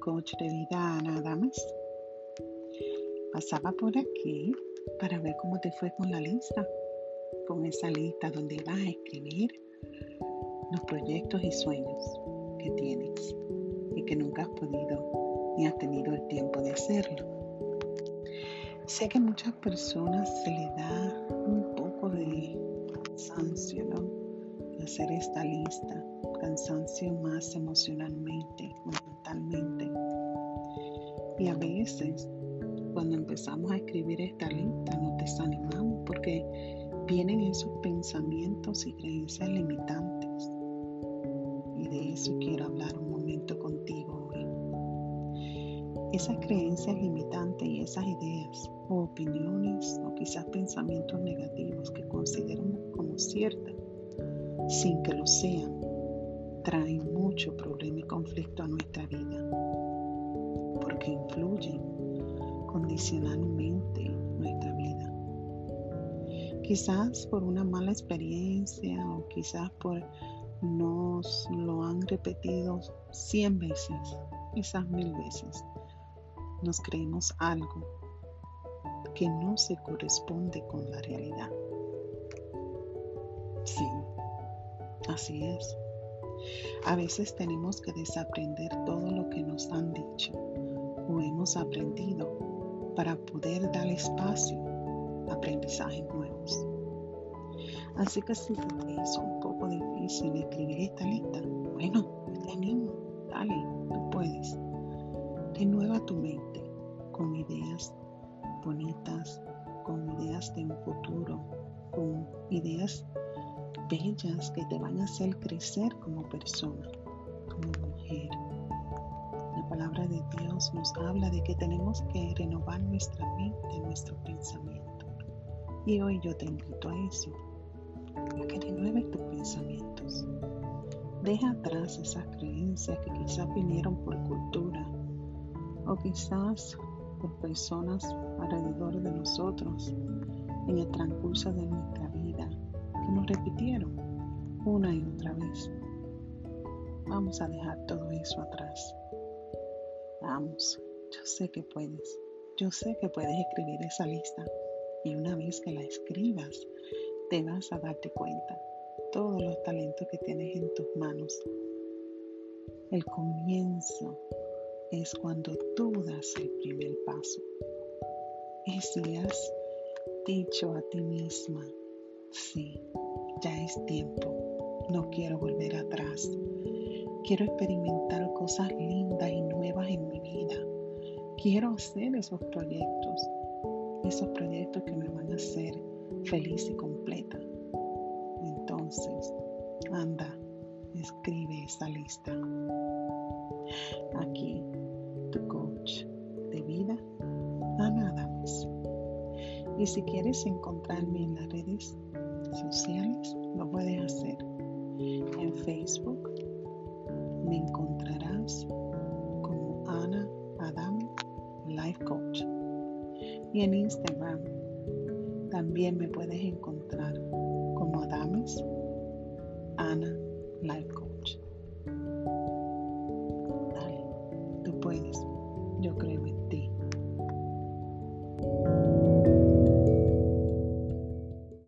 coach de vida Ana más. Pasaba por aquí para ver cómo te fue con la lista, con esa lista donde vas a escribir los proyectos y sueños que tienes y que nunca has podido ni has tenido el tiempo de hacerlo. Sé que a muchas personas se les da un poco de cansancio, ¿no? Hacer esta lista, cansancio más emocionalmente, mentalmente. Y a veces, cuando empezamos a escribir esta lista, nos desanimamos porque vienen esos pensamientos y creencias limitantes. Y de eso quiero hablar un momento contigo hoy. Esas creencias limitantes y esas ideas o opiniones o quizás pensamientos negativos que consideramos como ciertas, sin que lo sean, traen mucho problema y conflicto a nuestra vida, porque influyen condicionalmente nuestra vida. Quizás por una mala experiencia o quizás por nos lo han repetido cien veces, quizás mil veces. Nos creemos algo que no se corresponde con la realidad. Sí, así es. A veces tenemos que desaprender todo lo que nos han dicho o hemos aprendido para poder dar espacio a aprendizajes nuevos. Así que si te hizo un poco difícil escribir esta lista, bueno, te animo, dale, tú puedes. Renueva tu mente con ideas bonitas, con ideas de un futuro, con ideas bellas que te van a hacer crecer como persona, como mujer. La palabra de Dios nos habla de que tenemos que renovar nuestra mente, nuestro pensamiento. Y hoy yo te invito a eso, a que renueves tus pensamientos. Deja atrás esas creencias que quizás vinieron por cultura o quizás por personas alrededor de nosotros en el transcurso de nuestra vida nos repitieron una y otra vez. Vamos a dejar todo eso atrás. Vamos, yo sé que puedes. Yo sé que puedes escribir esa lista y una vez que la escribas, te vas a darte cuenta todos los talentos que tienes en tus manos. El comienzo es cuando tú das el primer paso. Y si has dicho a ti misma, sí, ya es tiempo, no quiero volver atrás, quiero experimentar cosas lindas y nuevas en mi vida, quiero hacer esos proyectos, esos proyectos que me van a hacer feliz y completa. Entonces, anda, escribe esa lista. Aquí, tu coach de vida, Ana más. Y si quieres encontrarme en las redes sociales, lo puedes hacer. En Facebook me encontrarás como Ana Adam Life Coach. Y en Instagram también me puedes encontrar como Adames.